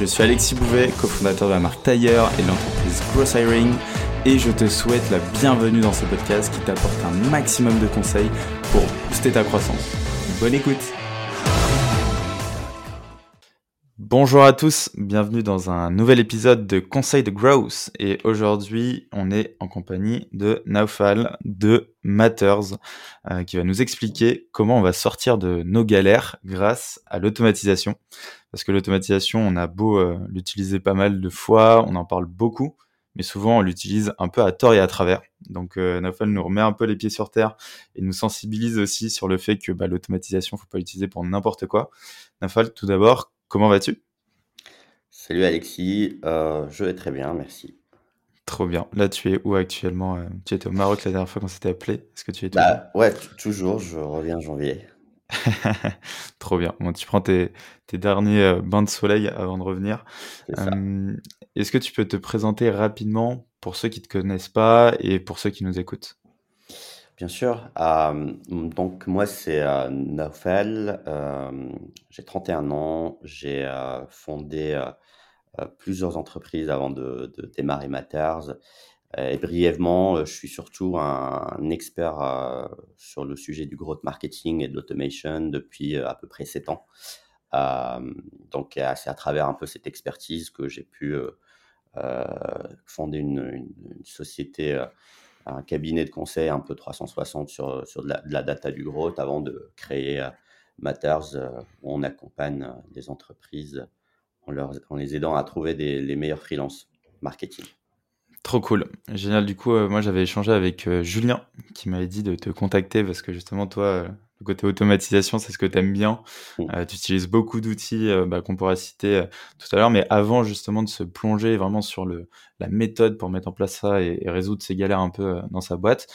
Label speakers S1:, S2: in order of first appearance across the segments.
S1: Je suis Alexis Bouvet, cofondateur de la marque Tailleur et de l'entreprise Gross Hiring et je te souhaite la bienvenue dans ce podcast qui t'apporte un maximum de conseils pour booster ta croissance. Bonne écoute Bonjour à tous, bienvenue dans un nouvel épisode de Conseil de Growth et aujourd'hui on est en compagnie de Naufal de Matters euh, qui va nous expliquer comment on va sortir de nos galères grâce à l'automatisation parce que l'automatisation on a beau euh, l'utiliser pas mal de fois, on en parle beaucoup mais souvent on l'utilise un peu à tort et à travers. Donc euh, Naufal nous remet un peu les pieds sur terre et nous sensibilise aussi sur le fait que bah, l'automatisation, faut pas l'utiliser pour n'importe quoi. Naufal, tout d'abord, comment vas-tu?
S2: Salut Alexis, euh, je vais très bien, merci.
S1: Trop bien. Là, tu es où actuellement euh, Tu étais au Maroc la dernière fois quand c'était appelé? Est-ce que tu es
S2: bah, Ouais, toujours. Je reviens en janvier.
S1: Trop bien. Bon, tu prends tes, derniers euh, bains de soleil avant de revenir. Est-ce que tu peux te présenter rapidement pour ceux qui ne te connaissent pas et pour ceux qui nous écoutent?
S2: Bien sûr. donc moi, c'est euh, Naufel. j'ai 31 ans. J'ai fondé plusieurs entreprises avant de, démarrer Matters. Et brièvement, je suis surtout un, expert sur le sujet du growth marketing et de l'automation depuis à peu près 7 ans. donc c'est à travers un peu cette expertise que j'ai pu fonder une, société, un cabinet de conseil un peu 360 sur, sur de, la, data du growth avant de créer Matters où on accompagne des entreprises en, les aidant à trouver les meilleurs freelances marketing.
S1: Trop cool. Génial. Du coup, euh, moi, j'avais échangé avec euh, Julien qui m'avait dit de te contacter parce que justement, toi, euh, le côté automatisation, c'est ce que tu aimes bien. Mm. tu utilises beaucoup d'outils bah, qu'on pourra citer tout à l'heure, mais avant justement de se plonger vraiment sur le, la méthode pour mettre en place ça et, résoudre ces galères un peu dans sa boîte,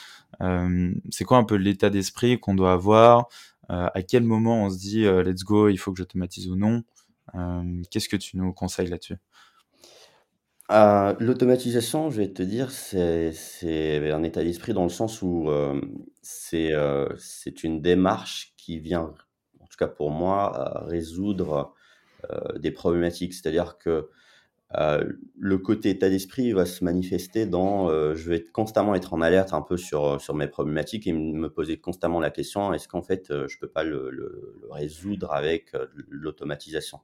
S1: c'est quoi un peu l'état d'esprit qu'on doit avoir À quel moment on se dit let's go, il faut que j'automatise ou non Qu'est-ce que tu nous conseilles là-dessus?
S2: Euh, l'automatisation, je vais te dire, c'est un état d'esprit dans le sens où, euh, c'est, euh, c'est une démarche qui vient, en tout cas pour moi, résoudre, des problématiques. C'est-à-dire que, le côté état d'esprit va se manifester dans, je vais constamment être en alerte un peu sur, mes problématiques et me poser constamment la question: «Est-ce qu'en fait, je peux pas le résoudre avec, l'automatisation?»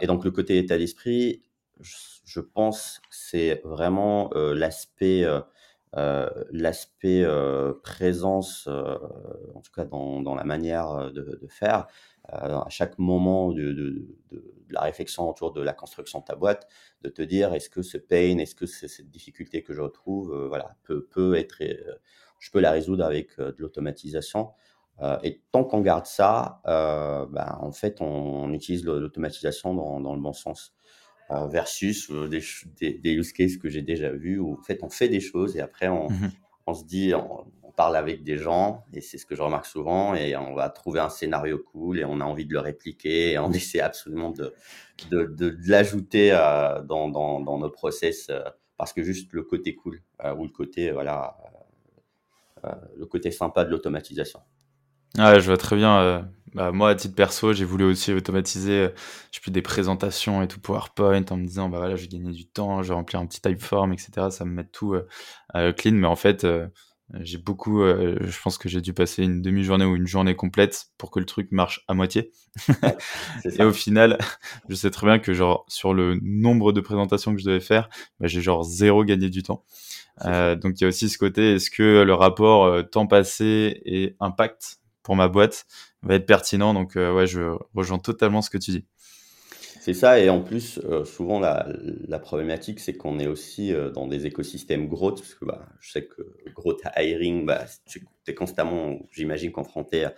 S2: et donc le côté état d'esprit je pense, c'est vraiment l'aspect l'aspect présence, en tout cas dans, la manière de, faire, à chaque moment de, la réflexion autour de la construction de ta boîte, de te dire est-ce que ce pain, est-ce que cette difficulté que je retrouve, voilà, peut être, je peux la résoudre avec de l'automatisation. et tant qu'on garde ça, ben, en fait, on, utilise l'automatisation dans, le bon sens. Euh, versus euh, des, des, use cases que j'ai déjà vus où en fait on fait des choses et après on, mmh on se dit, on, parle avec des gens et c'est ce que je remarque souvent et on va trouver un scénario cool et on a envie de le répliquer et on essaie absolument de, de, de, l'ajouter euh, dans, dans, dans, nos process parce que juste le côté cool ou le côté, voilà, le côté sympa de l'automatisation.
S1: Ouais, je vois très bien. Bah, moi, à titre perso, j'ai voulu aussi automatiser, euh, je sais plus, des présentations et tout PowerPoint en me disant, bah voilà, je vais gagner du temps, je vais remplir un petit typeform, etc. Ça me met tout euh, euh, clean. Mais en fait, j'ai beaucoup, je pense que j'ai dû passer une demi-journée ou une journée complète pour que le truc marche à moitié. et au final, je sais très bien que genre sur le nombre de présentations que je devais faire, bah, j'ai genre zéro gagné du temps. donc il y a aussi ce côté, est-ce que le rapport temps passé et impact pour ma boîte va être pertinent. Donc, euh, ouais, je rejoins totalement ce que tu dis.
S2: C'est ça, et en plus, euh, souvent la, la problématique, c'est qu'on est aussi euh, dans des écosystèmes growth, parce que bah, je sais que growth hiring, bah, tu es constamment, j'imagine, confronté à,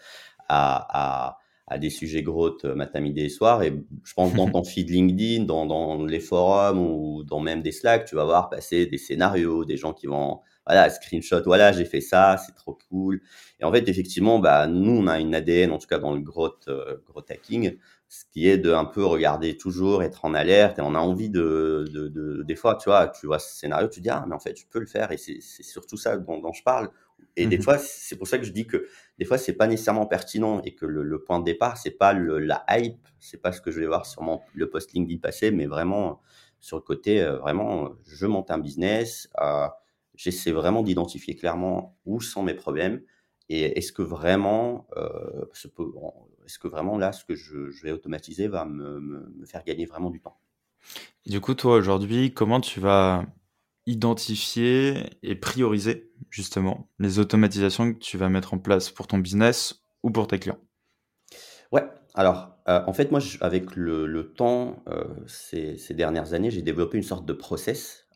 S2: à, à des sujets growth matin, midi et soir. Et je pense dans ton feed LinkedIn, dans, dans les forums ou dans même des Slack, tu vas voir passer des scénarios, des gens qui vont voilà, screenshot, voilà, j'ai fait ça, c'est trop cool. Et en fait, effectivement, bah, nous, on a une ADN, en tout cas dans le growth, euh, growth hacking, ce qui est de un peu regarder toujours, être en alerte, et on a envie de, de, de des fois, tu vois, tu vois ce scénario, tu dis, ah, mais en fait, je peux le faire, et c'est surtout ça dont, dont, je parle. Et des mmh fois, c'est pour ça que je dis que des fois, c'est pas nécessairement pertinent, et que le, le point de départ, c'est pas le, la hype, c'est pas ce que je vais voir sur mon, le post LinkedIn passé, mais vraiment, sur le côté, euh, vraiment, je monte un business, euh, j'essaie vraiment d'identifier clairement où sont mes problèmes et est-ce que vraiment, euh, est-ce que vraiment là, ce que je, vais automatiser va me, me, faire gagner vraiment du temps?
S1: Du coup, toi aujourd'hui, comment tu vas identifier et prioriser justement les automatisations que tu vas mettre en place pour ton business ou pour tes clients?
S2: Ouais, alors euh, en fait, moi, avec le, le temps, euh, ces, ces, dernières années, j'ai développé une sorte de process.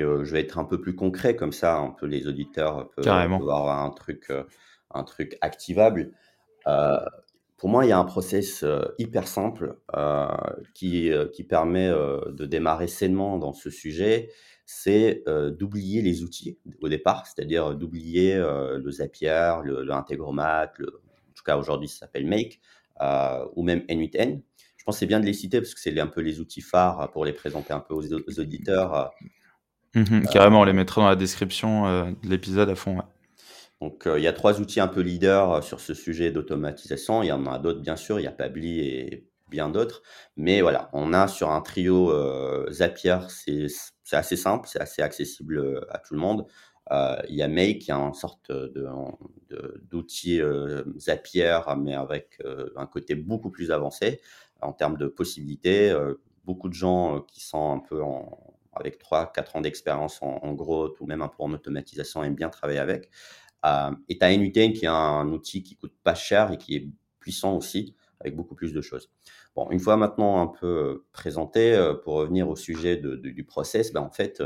S2: Euh, et je vais être un peu plus concret comme ça, un peu les auditeurs peuvent avoir un truc, un truc activable. pour moi, il y a un process hyper simple qui, qui permet de démarrer sainement dans ce sujet. C'est d'oublier les outils au départ, c'est-à-dire d'oublier le Zapier, le, le Integromat, le, en tout cas aujourd'hui ça s'appelle Make, ou même N8N. Je pense que c'est bien de les citer parce que c'est un peu les outils phares pour les présenter un peu aux, aux auditeurs
S1: Mmh carrément, on les mettra dans la description euh, de l'épisode à fond.
S2: Donc, euh, il y a trois outils un peu leaders euh, sur ce sujet d'automatisation. Il y en a d'autres, bien sûr. Il y a Pabli et bien d'autres. Mais voilà, on a sur un trio Zapier, c'est assez simple, c'est assez accessible à tout le monde. il y a Make, qui est une sorte d'outil Zapier, mais avec un côté beaucoup plus avancé en termes de possibilités. beaucoup de gens qui sont un peu en, avec 3-4 ans d'expérience en, en, growth ou même un peu en automatisation aiment bien travailler avec. Euh, et tu as NUTN qui est un outil qui coûte pas cher et qui est puissant aussi, avec beaucoup plus de choses. Bon, une fois maintenant un peu présenté, euh, pour revenir au sujet du process, ben en fait,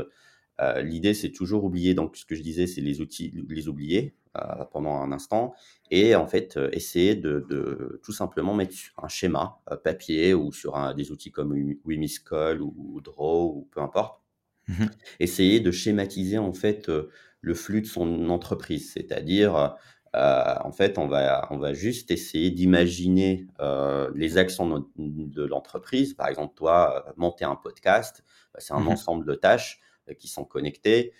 S2: euh, l'idée c'est toujours oublier, donc ce que je disais, c'est les outils, les oublier euh, pendant un instant, et en fait essayer de, de, tout simplement mettre un schéma papier ou sur un, des outils comme Wimiscall ou, ou Draw ou peu importe, Mmh Essayer de schématiser en fait le flux de son entreprise, c'est-à-dire en fait on va on va juste essayer d'imaginer les actions de, l'entreprise. Par exemple, toi monter un podcast, bah, c'est un mmh ensemble de tâches qui sont connectées.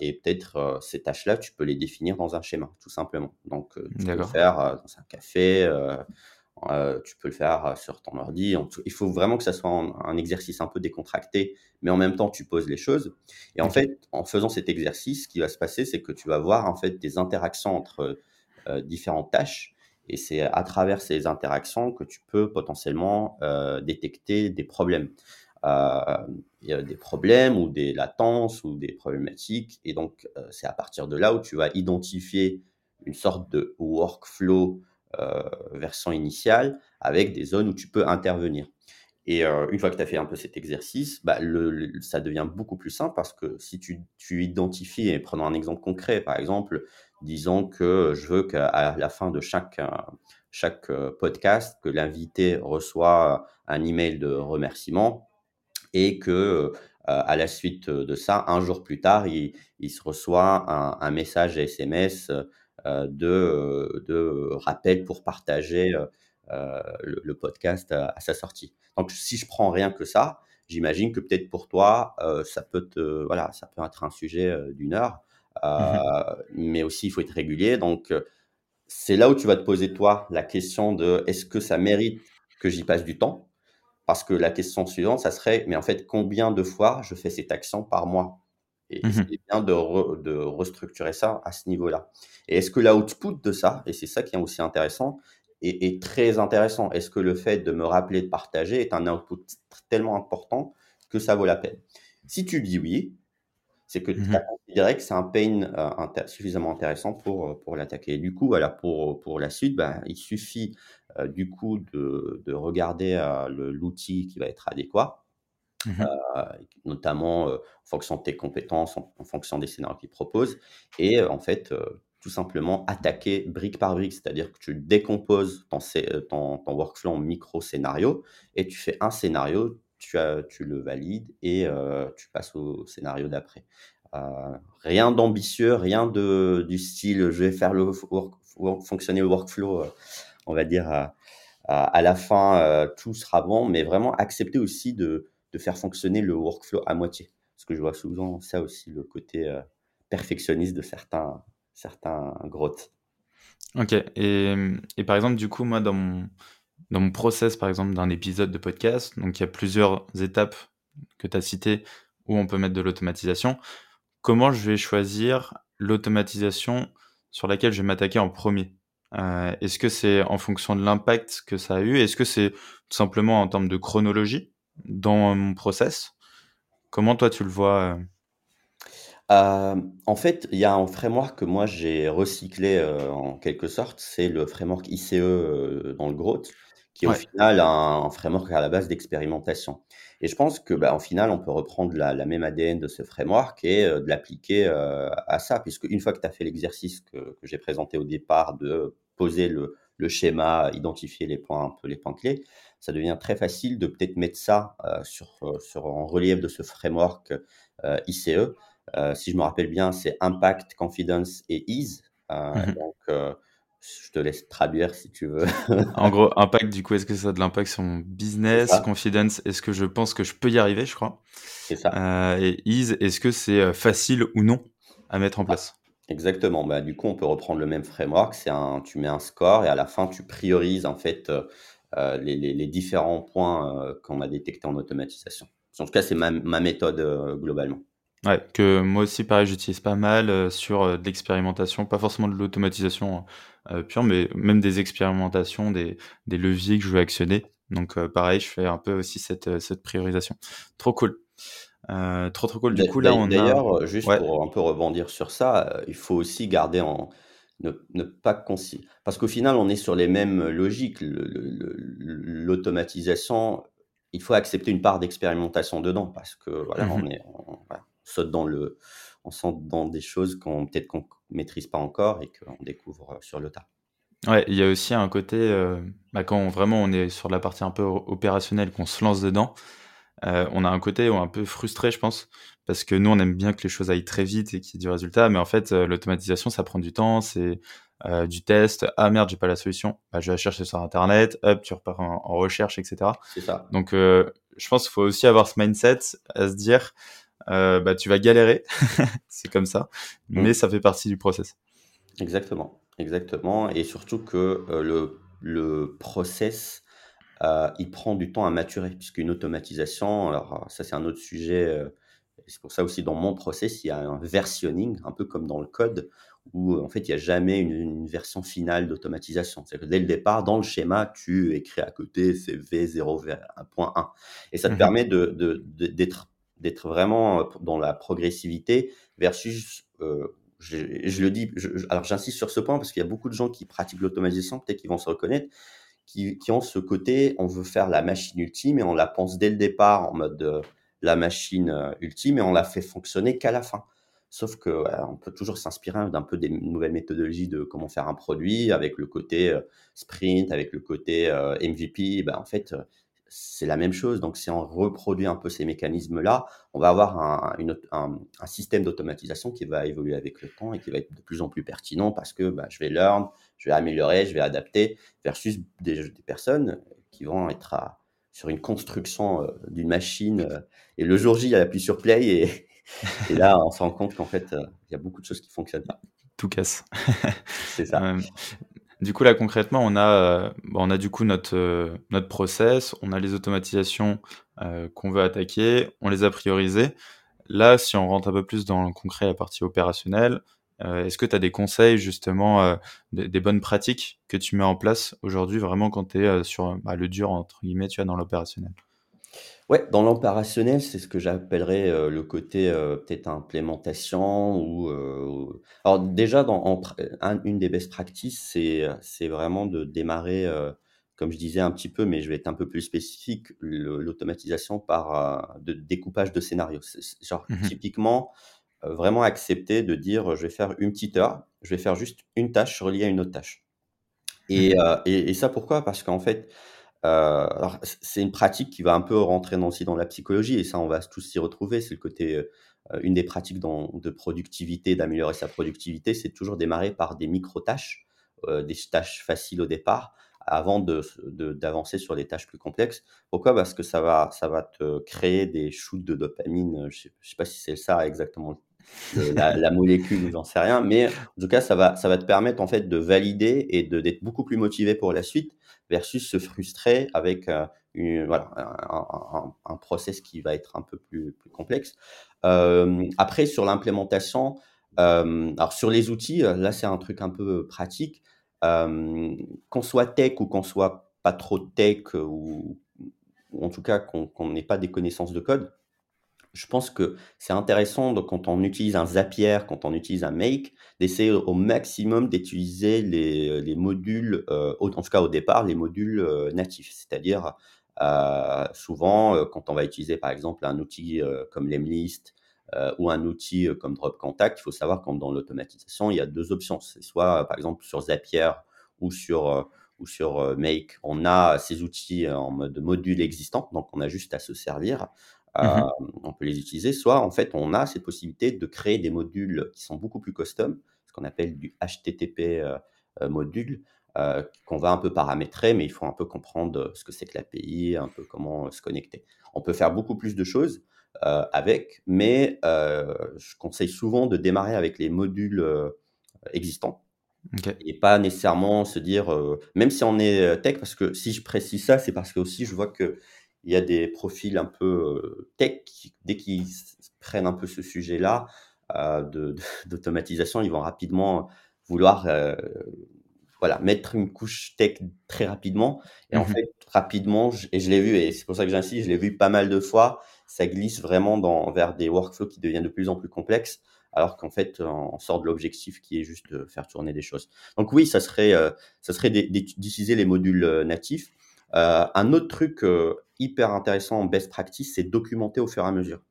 S2: et peut-être ces tâches-là, tu peux les définir dans un schéma, tout simplement. Donc, tu peux le faire dans un café, euh, tu peux le faire euh, sur ton ordi. Il faut vraiment que ça soit un, exercice un peu décontracté, mais en même temps, tu poses les choses. Et en fait, en faisant cet exercice, ce qui va se passer, c'est que tu vas voir en fait des interactions entre euh, différentes tâches. Et c'est à travers ces interactions que tu peux potentiellement détecter des problèmes. Il y a des problèmes ou des latences ou des problématiques. Et donc, c'est à partir de là où tu vas identifier une sorte de workflow euh, version initiale avec des zones où tu peux intervenir. Et euh, une fois que tu as fait un peu cet exercice, bah, le, ça devient beaucoup plus simple parce que si tu, tu, identifies, et prenons un exemple concret, par exemple, disons que je veux qu'à la fin de chaque, chaque euh, podcast, que l'invité reçoit un email de remerciement et que à la suite de ça, un jour plus tard, il, il se reçoit un, un message SMS euh, de, euh, de rappel pour partager euh, le, podcast à, sa sortie. Donc, si je prends rien que ça, j'imagine que peut-être pour toi, ça peut te, voilà, ça peut être un sujet d'une heure, mmh mais aussi il faut être régulier. Donc, c'est là où tu vas te poser toi la question de est-ce que ça mérite que j'y passe du temps? Parce que la question suivante, ça serait mais en fait combien de fois je fais cette action par mois? Et mmh c'est bien de, de, restructurer ça à ce niveau-là. Et est-ce que l'output de ça, et c'est ça qui est aussi intéressant, est, est très intéressant? Est-ce que le fait de me rappeler de partager est un output tellement important que ça vaut la peine? Si tu dis oui, c'est que mmh tu as considéré que c'est un pain euh, suffisamment intéressant pour, euh, pour l'attaquer. Du coup, voilà, pour, pour la suite, ben, il suffit du coup de, de regarder l'outil qui va être adéquat Mmh euh, notamment en fonction de tes compétences, en, fonction des scénarios qu'ils proposent. Et en fait, tout simplement attaquer brique par brique, c'est-à-dire que tu décomposes ton, ton, workflow en micro-scénarios et tu fais un scénario, tu, tu le valides et tu passes au scénario d'après. rien d'ambitieux, rien de, du style je vais faire le fonctionner le workflow, on va dire à, la fin tout sera bon, mais vraiment accepter aussi de, faire fonctionner le workflow à moitié. Parce que je vois souvent ça aussi, le côté euh, perfectionniste de certains, grottes.
S1: Ok. Et, et, par exemple, du coup, moi, dans mon, dans mon process, par exemple, d'un épisode de podcast, donc il y a plusieurs étapes que tu as citées où on peut mettre de l'automatisation. Comment je vais choisir l'automatisation sur laquelle je vais m'attaquer en premier? Euh, Est-ce que c'est en fonction de l'impact que ça a eu? Est-ce que c'est tout simplement en termes de chronologie dans mon process? Comment toi tu le vois euh?
S2: Euh, en fait, il y a un framework que moi j'ai recyclé euh, en quelque sorte, c'est le framework ICE dans le Growth, qui est au final un, framework à la base d'expérimentation. Et je pense que, bah, en final, on peut reprendre la, même ADN de ce framework et de l'appliquer à ça, puisque une fois que tu as fait l'exercice que, j'ai présenté au départ de poser le, le, schéma, identifier les points un peu les points clés, ça devient très facile de peut-être mettre ça euh, sur, euh, sur, en relief de ce framework euh, ICE. si je me rappelle bien, c'est Impact, Confidence et Ease. Mmh donc, je te laisse traduire si tu veux.
S1: en gros, impact, du coup, est-ce que ça a de l'impact sur mon business Confidence, est-ce que je pense que je peux y arriver, je crois? C'est ça. et ease, est-ce que c'est facile ou non à mettre en place?
S2: Exactement. Bah, du coup, on peut reprendre le même framework. C'est un, tu mets un score et à la fin, tu priorises en fait euh, les, différents points euh, qu'on a détectés en automatisation. En tout cas, c'est ma, méthode euh, globalement.
S1: Ouais, que moi aussi, pareil, j'utilise pas mal sur de l'expérimentation, pas forcément de l'automatisation pure, mais même des expérimentations, des, leviers que je veux actionner. Donc, pareil, je fais un peu aussi cette, cette priorisation. Trop cool. trop, trop cool.
S2: Du coup, là, on a. D'ailleurs, juste pour un peu rebondir sur ça, il faut aussi garder en, ne, pas considérer. Parce qu'au final, on est sur les mêmes logiques. L'automatisation, il faut accepter une part d'expérimentation dedans parce que voilà, on, mmh est, saute dans le, on saute dans des choses qu'on peut-être qu'on maîtrise pas encore et qu'on découvre euh, sur le tas.
S1: Ouais, il y a aussi un côté, euh, bah, quand vraiment on est sur la partie un peu opérationnelle, qu'on se lance dedans, euh, on a un côté un peu frustré, je pense, parce que nous, on aime bien que les choses aillent très vite et qu'il y ait du résultat, mais en fait, euh, l'automatisation, ça prend du temps, c'est du test. Ah merde, j'ai pas la solution. Bah, je vais la chercher sur Internet. Hop, tu repars en, recherche, etc. C'est ça. Donc, je pense qu'il faut aussi avoir ce mindset à se dire, bah, tu vas galérer, c'est comme ça, mmh. mais ça fait partie du process.
S2: Exactement, exactement, et surtout que le, le process euh, il prend du temps à maturer, puisqu'une automatisation, alors euh, ça c'est un autre sujet, euh, c'est pour ça aussi dans mon process, il y a un versionning, un peu comme dans le code, où en fait il n'y a jamais une, version finale d'automatisation. C'est-à-dire que dès le départ, dans le schéma, tu écris à côté c'est V0.1. Et ça te mmh permet de, d'être, vraiment dans la progressivité versus je, le dis, alors j'insiste sur ce point parce qu'il y a beaucoup de gens qui pratiquent l'automatisation, peut-être qu'ils vont se reconnaître, qui, ont ce côté, on veut faire la machine ultime et on la pense dès le départ en mode la machine ultime et on la fait fonctionner qu'à la fin. Sauf que on peut toujours s'inspirer d'un peu des nouvelles méthodologies de comment faire un produit avec le côté sprint, avec le côté MVP. Ben, en fait, c'est la même chose. Donc, si on reproduit un peu ces mécanismes-là, on va avoir un, un, système d'automatisation qui va évoluer avec le temps et qui va être de plus en plus pertinent parce que ben, je vais learn, je vais améliorer, je vais adapter, versus des, des personnes qui vont être sur une construction euh, d'une machine. Euh, et le jour J, il appuie sur play et, et là, on se rend compte qu'en fait, euh, il y a beaucoup de choses qui fonctionnent pas.
S1: Tout casse. C'est ça. Du coup, là, concrètement, on a, on a du coup notre, notre process, on a les automatisations qu'on veut attaquer, on les a priorisées. Là, si on rentre un peu plus dans le concret, la partie opérationnelle, euh, est-ce que tu as des conseils justement, euh, des, bonnes pratiques que tu mets en place aujourd'hui vraiment quand tu es euh, sur bah, le dur, entre guillemets, tu as dans l'opérationnel?
S2: Ouais, dans l'opérationnel, c'est ce que j'appellerais le côté peut-être implémentation ou alors déjà dans une des best practices, c'est c'est vraiment de démarrer comme je disais un petit peu, mais je vais être un peu plus spécifique, l'automatisation par de découpage de scénarios. Genre mmh typiquement vraiment accepter de dire je vais faire une petite heure, je vais faire juste une tâche reliée à une autre tâche. Et,
S1: Mmh
S2: et, et ça pourquoi? Parce qu'en fait, alors c'est une pratique qui va un peu rentrer aussi dans la psychologie et ça on va tous s'y retrouver. C'est le côté une des pratiques dans, de productivité, d'améliorer sa productivité, c'est toujours démarrer par des micro-tâches, des tâches faciles au départ, avant d'avancer de, d'avancer sur les tâches plus complexes. Pourquoi? Parce que ça va, ça va te créer des shoots de dopamine. Je ne sais, sais, pas si c'est ça exactement la, la, molécule, j'en sais rien, mais en tout cas, ça va, ça va te permettre en fait de valider et d'être beaucoup plus motivé pour la suite versus se frustrer avec euh, une, voilà, un, process qui va être un peu plus, plus complexe. Euh, après, sur l'implémentation, euh, alors sur les outils, là c'est un truc un peu pratique. Euh, qu'on soit tech ou qu'on soit pas trop tech ou en tout cas qu'on n'ait pas des connaissances de code, je pense que c'est intéressant quand on utilise un Zapier, quand on utilise un Make, d'essayer au maximum d'utiliser les, les, modules, euh, en tout cas au départ, les modules euh, natifs. C'est-à-dire, euh, souvent, quand on va utiliser par exemple un outil comme Lemlist ou un outil comme Drop Contact, il faut savoir que dans l'automatisation, il y a deux options. C'est soit, par exemple, sur Zapier ou sur ou sur Make, on a ces outils en mode module existant, donc on a juste à se servir.
S1: Mmh
S2: Euh, on peut les utiliser. Soit, en fait, on a cette possibilité de créer des modules qui sont beaucoup plus custom, ce qu'on appelle du HTTP euh, euh, module, euh, qu'on va un peu paramétrer, mais il faut un peu comprendre ce que c'est que l'API, un peu comment se connecter. On peut faire beaucoup plus de choses avec, mais je conseille souvent de démarrer avec les modules existants.
S1: Okay.
S2: Et pas nécessairement se dire, même si on est tech, parce que si je précise ça, c'est parce que aussi je vois que il y a des profils un peu tech, qui, dès qu'ils prennent un peu ce sujet-là euh, d'automatisation, ils vont rapidement vouloir euh, voilà, mettre une couche tech très rapidement. Et mmh en fait, rapidement, je, et je l'ai vu, et c'est pour ça que j'insiste, je l'ai vu pas mal de fois, ça glisse vraiment dans, vers des workflows qui deviennent de plus en plus complexes, alors qu'en fait, on sort de l'objectif qui est juste de faire tourner des choses. Donc oui, ça serait, euh, ça serait d'utiliser les modules natifs. Euh, un autre truc euh, hyper intéressant en best practice, c'est documenter au fur et à mesure.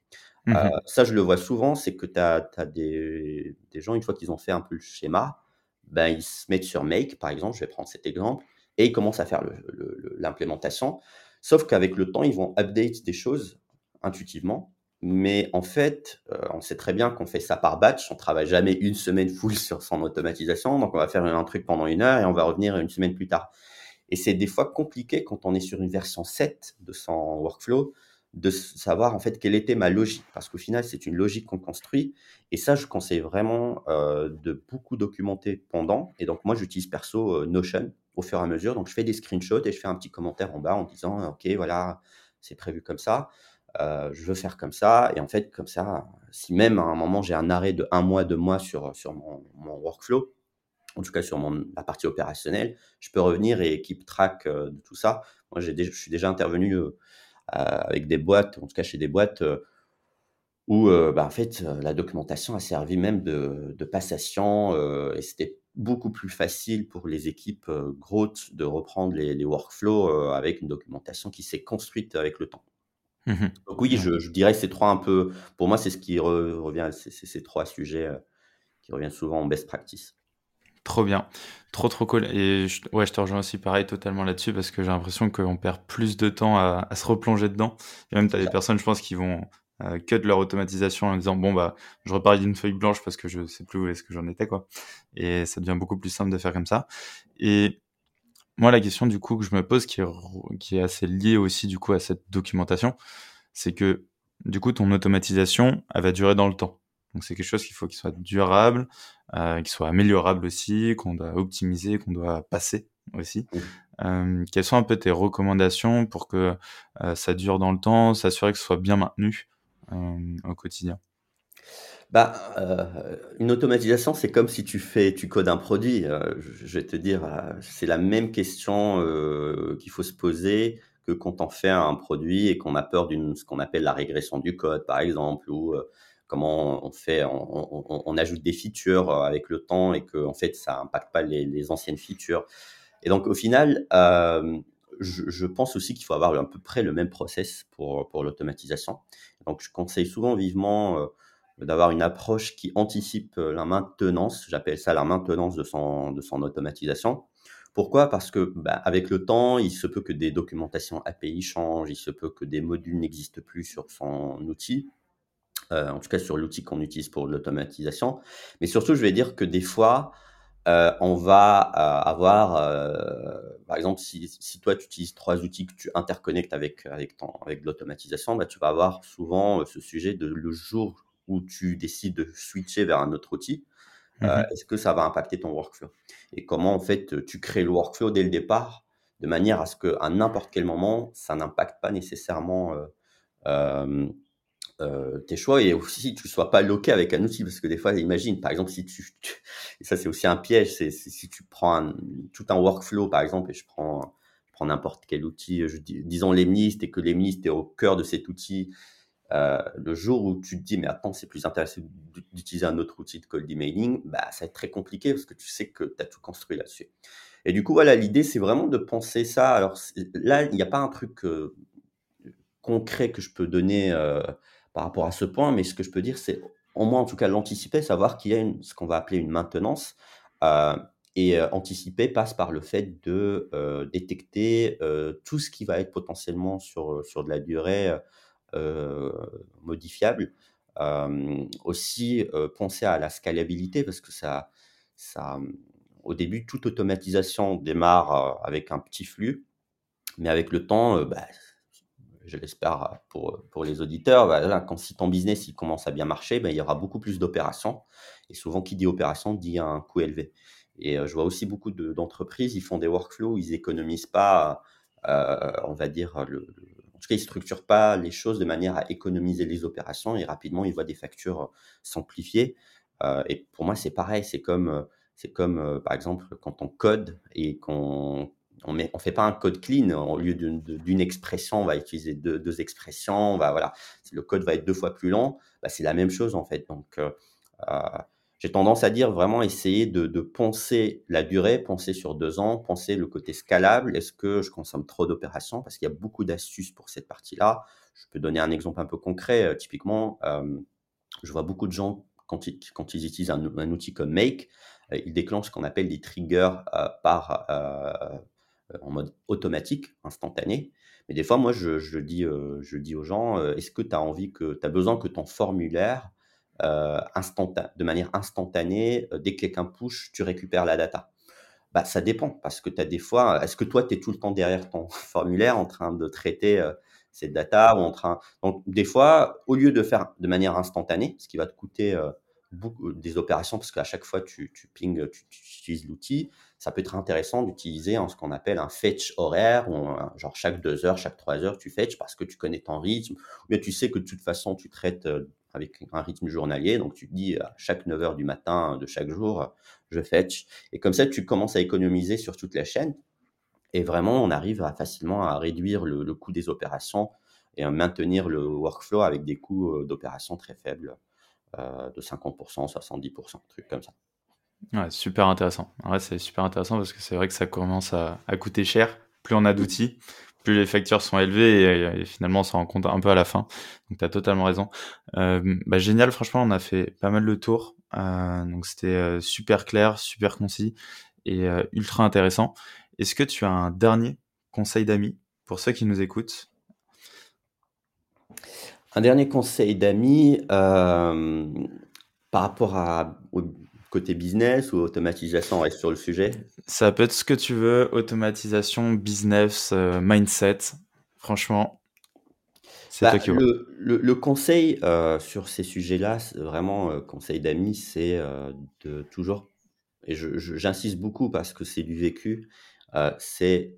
S2: Mmh euh, ça, je le vois souvent, c'est que tu as, as des, des, gens, une fois qu'ils ont fait un peu le schéma, ben, ils se mettent sur Make, par exemple, je vais prendre cet exemple, et ils commencent à faire l'implémentation. Sauf qu'avec le temps, ils vont update des choses intuitivement. Mais en fait, euh, on sait très bien qu'on fait ça par batch. On travaille jamais une semaine full sur son automatisation. Donc, on va faire un truc pendant une heure et on va revenir une semaine plus tard. Et c'est des fois compliqué quand on est sur une version 7 de son workflow de savoir en fait quelle était ma logique. Parce qu'au final, c'est une logique qu'on construit. Et ça, je conseille vraiment euh, de beaucoup documenter pendant. Et donc, moi, j'utilise perso euh, Notion au fur et à mesure. Donc, je fais des screenshots et je fais un petit commentaire en bas en disant, OK, voilà, c'est prévu comme ça. Euh, je veux faire comme ça. Et en fait, comme ça, si même à un moment j'ai un arrêt de un mois, deux mois sur, sur mon workflow, en tout cas sur mon, la partie opérationnelle, je peux revenir et keep track euh, de tout ça. Moi, j'ai je suis déjà intervenu euh, avec des boîtes, en tout cas chez des boîtes euh, où, bah, en fait, la documentation a servi même de, de passation et c'était beaucoup plus facile pour les équipes growth de reprendre les, les workflows avec une documentation qui s'est construite avec le temps. Mmh Donc oui, je, je, dirais ces trois un peu, pour moi, c'est ce qui re, revient, c'est ces trois sujets qui reviennent souvent en best practice.
S1: Trop bien, trop trop cool. Et je, ouais, je te rejoins aussi pareil totalement là-dessus parce que j'ai l'impression qu'on perd plus de temps à, se replonger dedans. Et même, tu as des personnes, je pense, qui vont euh, cut leur automatisation en disant bon bah je repars d'une feuille blanche parce que je sais plus où est-ce que j'en étais quoi. Et ça devient beaucoup plus simple de faire comme ça. Et moi, la question du coup que je me pose, qui est, qui est assez liée aussi du coup à cette documentation, c'est que du coup ton automatisation, elle va durer dans le temps. Donc c'est quelque chose qu'il faut qu'il soit durable, euh, qu'il soit améliorable aussi, qu'on doit optimiser, qu'on doit passer aussi. Euh, quelles sont un peu tes recommandations pour que euh, ça dure dans le temps, s'assurer que ce soit bien maintenu au quotidien?
S2: Bah, euh, une automatisation, c'est comme si tu fais, tu codes un produit. Euh, je, vais te dire, euh, c'est la même question qu'il faut se poser que quand on fait un produit et qu'on a peur d'une ce qu'on appelle la régression du code, par exemple, ou comment on fait, on, ajoute des features avec le temps et que en fait ça impacte pas les, anciennes features. Et donc au final, euh, je, je, pense aussi qu'il faut avoir à peu près le même process pour pour l'automatisation. Donc je conseille souvent vivement euh, d'avoir une approche qui anticipe la maintenance. J'appelle ça la maintenance de son, de son automatisation. Pourquoi? Parce que bah, avec le temps, il se peut que des documentations API changent, il se peut que des modules n'existent plus sur son outil, euh, en tout cas sur l'outil qu'on utilise pour l'automatisation. Mais surtout, je vais dire que des fois, euh, on va euh, avoir, par exemple, si, si, toi tu utilises trois outils que tu interconnectes avec avec, ton, avec l'automatisation, bah, tu vas avoir souvent ce sujet de le jour où tu décides de switcher vers un autre outil, euh, mmh est-ce que ça va impacter ton workflow? Et comment en fait tu crées le workflow dès le départ de manière à ce qu'à n'importe quel moment, ça n'impacte pas nécessairement euh, euh, tes choix et aussi tu ne sois pas loqué avec un outil parce que des fois, imagine par exemple si tu, ça c'est aussi un piège, c'est si tu prends tout un workflow par exemple et je prends prends n'importe quel outil, je, disons Lemlist et que Lemlist est au cœur de cet outil euh, le jour où tu te dis, mais attends, c'est plus intéressant d'utiliser un autre outil de cold emailing, bah, ça va être très compliqué parce que tu sais que tu as tout construit là-dessus. Et du coup, voilà, l'idée, c'est vraiment de penser ça. Alors là, il n'y a pas un truc euh, concret que je peux donner euh, par rapport à ce point, mais ce que je peux dire, c'est au moins, en tout cas, l'anticiper, savoir qu'il y a une, ce qu'on va appeler une maintenance. et anticiper passe par le fait de détecter tout ce qui va être potentiellement sur, sur de la durée euh, modifiable. Euh, aussi, euh, penser à la scalabilité parce que ça, ça, au début, toute automatisation démarre avec un petit flux, mais avec le temps, bah, je l'espère pour, pour les auditeurs, bah, quand si ton business il commence à bien marcher, bah, il y aura beaucoup plus d'opérations. Et souvent, qui dit opération dit un coût élevé. Et je vois aussi beaucoup d'entreprises, ils font des workflows, ils économisent pas, on va dire, le, en tout cas, ils structurent pas les choses de manière à économiser les opérations et rapidement, ils voient des factures euh, s'amplifier. Euh, et pour moi, c'est pareil. C'est comme, euh, c'est comme par exemple, quand on code et qu'on on ne fait pas un code clean. Au lieu d'une expression, on va utiliser deux, expressions. On va, voilà, le code va être deux fois plus lent. Bah, c'est la même chose en fait. Donc, j'ai tendance à dire vraiment essayer de, de, penser la durée, penser sur deux ans, penser le côté scalable. Est-ce que je consomme trop d'opérations? Parce qu'il y a beaucoup d'astuces pour cette partie-là. Je peux donner un exemple un peu concret. Euh, typiquement, euh, je vois beaucoup de gens, quand ils, utilisent un, outil comme Make, euh, ils déclenchent ce qu'on appelle des triggers euh, par, euh, en mode automatique, instantané. Mais des fois, moi, je, je dis, je dis aux gens, est-ce que tu as envie que, tu besoin que ton formulaire euh, de manière instantanée, euh, dès que quelqu'un push, tu récupères la data? Bah, ça dépend, parce que tu as des fois, est-ce que toi, tu es tout le temps derrière ton formulaire en train de traiter euh, cette data ou en train... Donc, des fois, au lieu de faire de manière instantanée, ce qui va te coûter beaucoup, des opérations, parce qu'à chaque fois, tu, tu ping, tu, utilises l'outil, ça peut être intéressant d'utiliser ce qu'on appelle un fetch horaire, ou genre chaque deux heures, chaque trois heures, tu fetch parce que tu connais ton rythme, mais tu sais que de toute façon, tu traites avec un rythme journalier. Donc, tu te dis à chaque 9 heures du matin de chaque jour, je fetch. Et comme ça, tu commences à économiser sur toute la chaîne. Et vraiment, on arrive facilement à réduire le, coût des opérations et à maintenir le workflow avec des coûts euh, d'opération très faibles, euh, de 50%, 70%, trucs comme ça.
S1: Ouais, super intéressant. Ouais, c'est super intéressant parce que c'est vrai que ça commence à, coûter cher. Plus on a d'outils, plus les factures sont élevées et, finalement on s'en rend compte un peu à la fin. Donc tu as totalement raison. Euh, bah, génial, franchement on a fait pas mal de tours. Euh, donc c'était euh, super clair, super concis et euh, ultra intéressant. Est-ce que tu as un dernier conseil d'amis pour ceux qui nous écoutent?
S2: Un dernier conseil d'amis par rapport à, côté business ou automatisation, on reste sur le sujet
S1: Ça peut être ce que tu veux, automatisation, business, euh, mindset. Franchement,
S2: c'est bah, le, le, le, conseil euh, sur ces sujets-là, vraiment, euh, conseil d'amis, c'est de toujours, et j'insiste beaucoup parce que c'est du vécu, c'est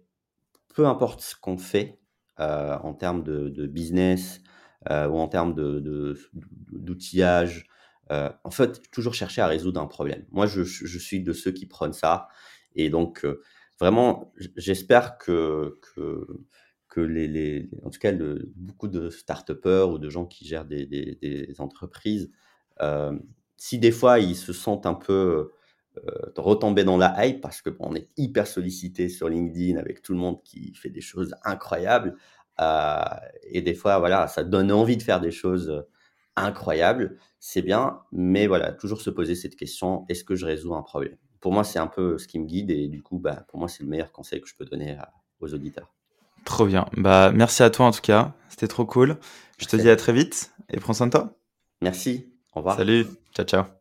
S2: peu importe ce qu'on fait en termes de, de business ou en termes d'outillage, euh, en fait, toujours chercher à résoudre un problème. Moi, je, suis de ceux qui prennent ça. Et donc, euh, vraiment, j'espère que, que, les, en tout cas, beaucoup de start ou de gens qui gèrent des, entreprises, euh, si des fois ils se sentent un peu retombés dans la hype parce qu'on est hyper sollicité sur LinkedIn avec tout le monde qui fait des choses incroyables, et des fois, voilà, ça donne envie de faire des choses incroyable, c'est bien, mais voilà, toujours se poser cette question, est-ce que je résous un problème? Pour moi, c'est un peu ce qui me guide et du coup, bah, pour moi, c'est le meilleur conseil que je peux donner aux auditeurs.
S1: Trop bien. Bah, merci à toi en tout cas. C'était trop cool. Je te dis à très vite et prends soin de toi.
S2: Merci. Au revoir.
S1: Salut. Ciao, ciao.